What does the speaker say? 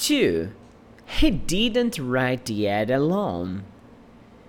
2. He didn't write the ad alone.